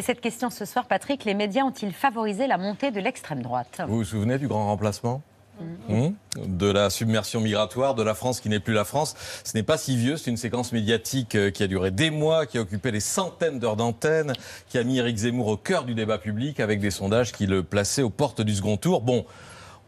Et cette question ce soir, Patrick, les médias ont-ils favorisé la montée de l'extrême droite? Vous vous souvenez du grand remplacement? Hum, de la submersion migratoire, de la France qui n'est plus la France. Ce n'est pas si vieux, c'est une séquence médiatique euh, qui a duré des mois, qui a occupé des centaines d'heures d'antenne, qui a mis Éric Zemmour au cœur du débat public avec des sondages qui le plaçaient aux portes du second tour. Bon,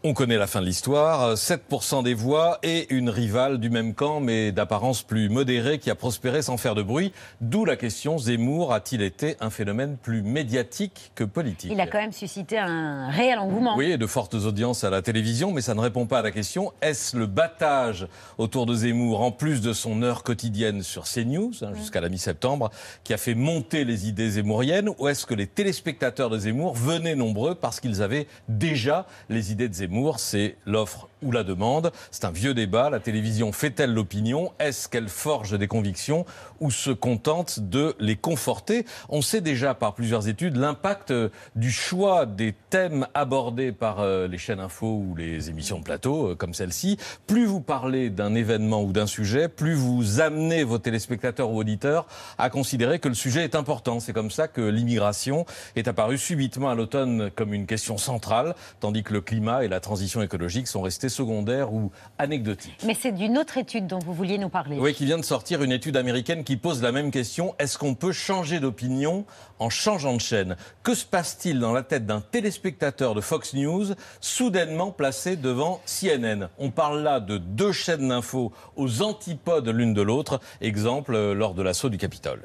on connaît la fin de l'histoire, 7% des voix et une rivale du même camp, mais d'apparence plus modérée, qui a prospéré sans faire de bruit. D'où la question, Zemmour a-t-il été un phénomène plus médiatique que politique? Il a quand même suscité un réel engouement. Oui, et de fortes audiences à la télévision, mais ça ne répond pas à la question. Est-ce le battage autour de Zemmour, en plus de son heure quotidienne sur CNews, hein, jusqu'à la mi-septembre, qui a fait monter les idées zémouriennes, ou est-ce que les téléspectateurs de Zemmour venaient nombreux parce qu'ils avaient déjà les idées de Zemmour? C'est l'offre ou la demande. C'est un vieux débat. La télévision fait-elle l'opinion? Est-ce qu'elle forge des convictions ou se contente de les conforter? On sait déjà par plusieurs études l'impact euh, du choix des thèmes abordés par euh, les chaînes info ou les émissions de plateau euh, comme celle-ci. Plus vous parlez d'un événement ou d'un sujet, plus vous amenez vos téléspectateurs ou auditeurs à considérer que le sujet est important. C'est comme ça que l'immigration est apparue subitement à l'automne comme une question centrale, tandis que le climat et la transition écologique sont restés secondaires ou anecdotiques. Mais c'est d'une autre étude dont vous vouliez nous parler. Oui, qui vient de sortir une étude américaine qui pose la même question. Est-ce qu'on peut changer d'opinion en changeant de chaîne? Que se passe-t-il dans la tête d'un téléspectateur de Fox News soudainement placé devant CNN On parle là de deux chaînes d'infos aux antipodes l'une de l'autre. Exemple euh, lors de l'assaut du Capitole.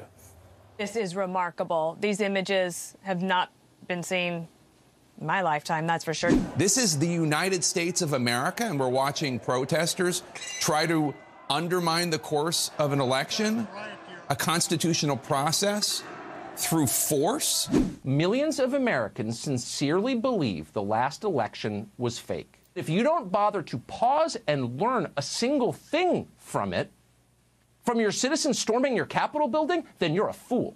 This is remarkable. These images have not been seen my lifetime, that's for sure. This is the United States of America, and we're watching protesters try to undermine the course of an election, a constitutional process, through force. Millions of Americans sincerely believe the last election was fake. If you don't bother to pause and learn a single thing from it, from your citizens storming your Capitol building, then you're a fool.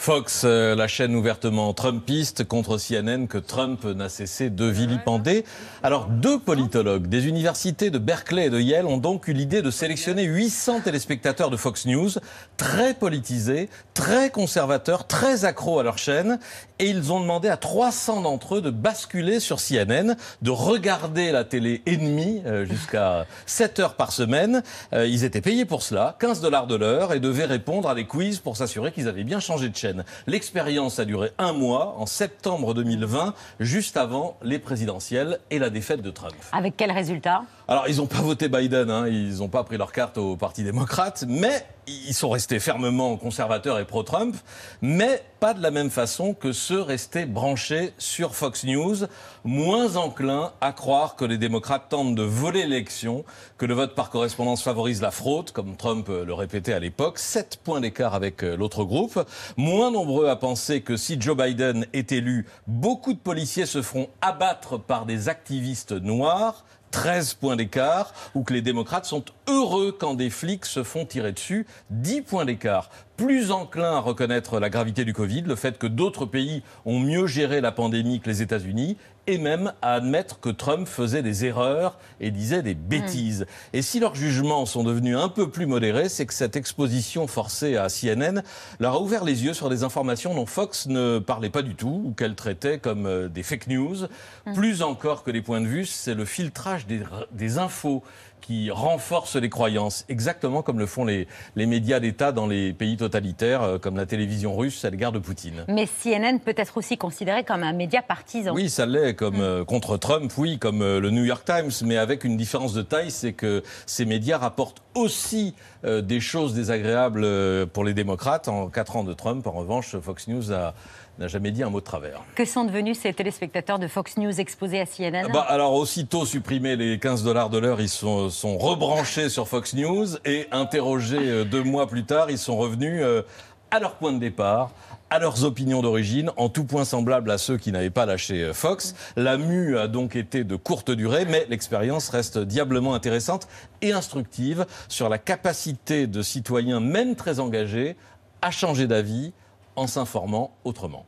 Fox, euh, la chaîne ouvertement trumpiste contre CNN que Trump n'a cessé de vilipender. Alors, deux politologues des universités de Berkeley et de Yale ont donc eu l'idée de sélectionner 800 téléspectateurs de Fox News, très politisés, très conservateurs, très accros à leur chaîne, et ils ont demandé à 300 d'entre eux de basculer sur CNN, de regarder la télé ennemie euh, jusqu'à 7 heures par semaine. Euh, ils étaient payés pour cela, 15 dollars de l'heure, et devaient répondre à des quiz pour s'assurer qu'ils avaient bien changé de chaîne. L'expérience a duré un mois, en septembre 2020, juste avant les présidentielles et la défaite de Trump. Avec quel résultat? Alors, ils n'ont pas voté Biden, hein, ils n'ont pas pris leur carte au Parti démocrate, mais ils sont restés fermement conservateurs et pro-Trump, mais pas de la même façon que ceux restés branchés sur Fox News, moins enclins à croire que les démocrates tentent de voler l'élection, que le vote par correspondance favorise la fraude, comme Trump le répétait à l'époque, 7 points d'écart avec euh, l'autre groupe, moins nombreux à penser que si Joe Biden est élu, beaucoup de policiers se feront abattre par des activistes noirs, 13 points d'écart, ou que les démocrates sont heureux quand des flics se font tirer dessus, 10 points d'écart. Plus enclin à reconnaître la gravité du Covid, le fait que d'autres pays ont mieux géré la pandémie que les États-Unis, et même à admettre que Trump faisait des erreurs et disait des bêtises. Et si leurs jugements sont devenus un peu plus modérés, c'est que cette exposition forcée à CNN leur a ouvert les yeux sur des informations dont Fox ne parlait pas du tout ou qu'elle traitait comme euh, des fake news. Plus encore que les points de vue, c'est le filtrage des, des infos qui renforce les croyances, exactement comme le font les, les médias d'État dans les pays totalitaires, euh, comme la télévision russe à l'égard de Poutine. Mais CNN peut être aussi considéré comme un média partisan. Oui, ça l'est, comme euh, contre Trump, oui, comme euh, le New York Times, mais avec une différence de taille, c'est que ces médias rapportent aussi euh, des choses désagréables pour les démocrates. En quatre ans de Trump, en revanche, Fox News a- n'a jamais dit un mot de travers. Que sont devenus ces téléspectateurs de Fox News exposés à CNN Bah, alors, aussitôt supprimés les 15 dollars de l'heure, ils sont, sont rebranchés sur Fox News et interrogés euh, deux mois plus tard, ils sont revenus euh, à leur point de départ à leurs opinions d'origine, en tout point semblable à ceux qui n'avaient pas lâché euh, Fox. La mue a donc été de courte durée, mais l'expérience reste diablement intéressante et instructive sur la capacité de citoyens, même très engagés, à changer d'avis en s'informant autrement.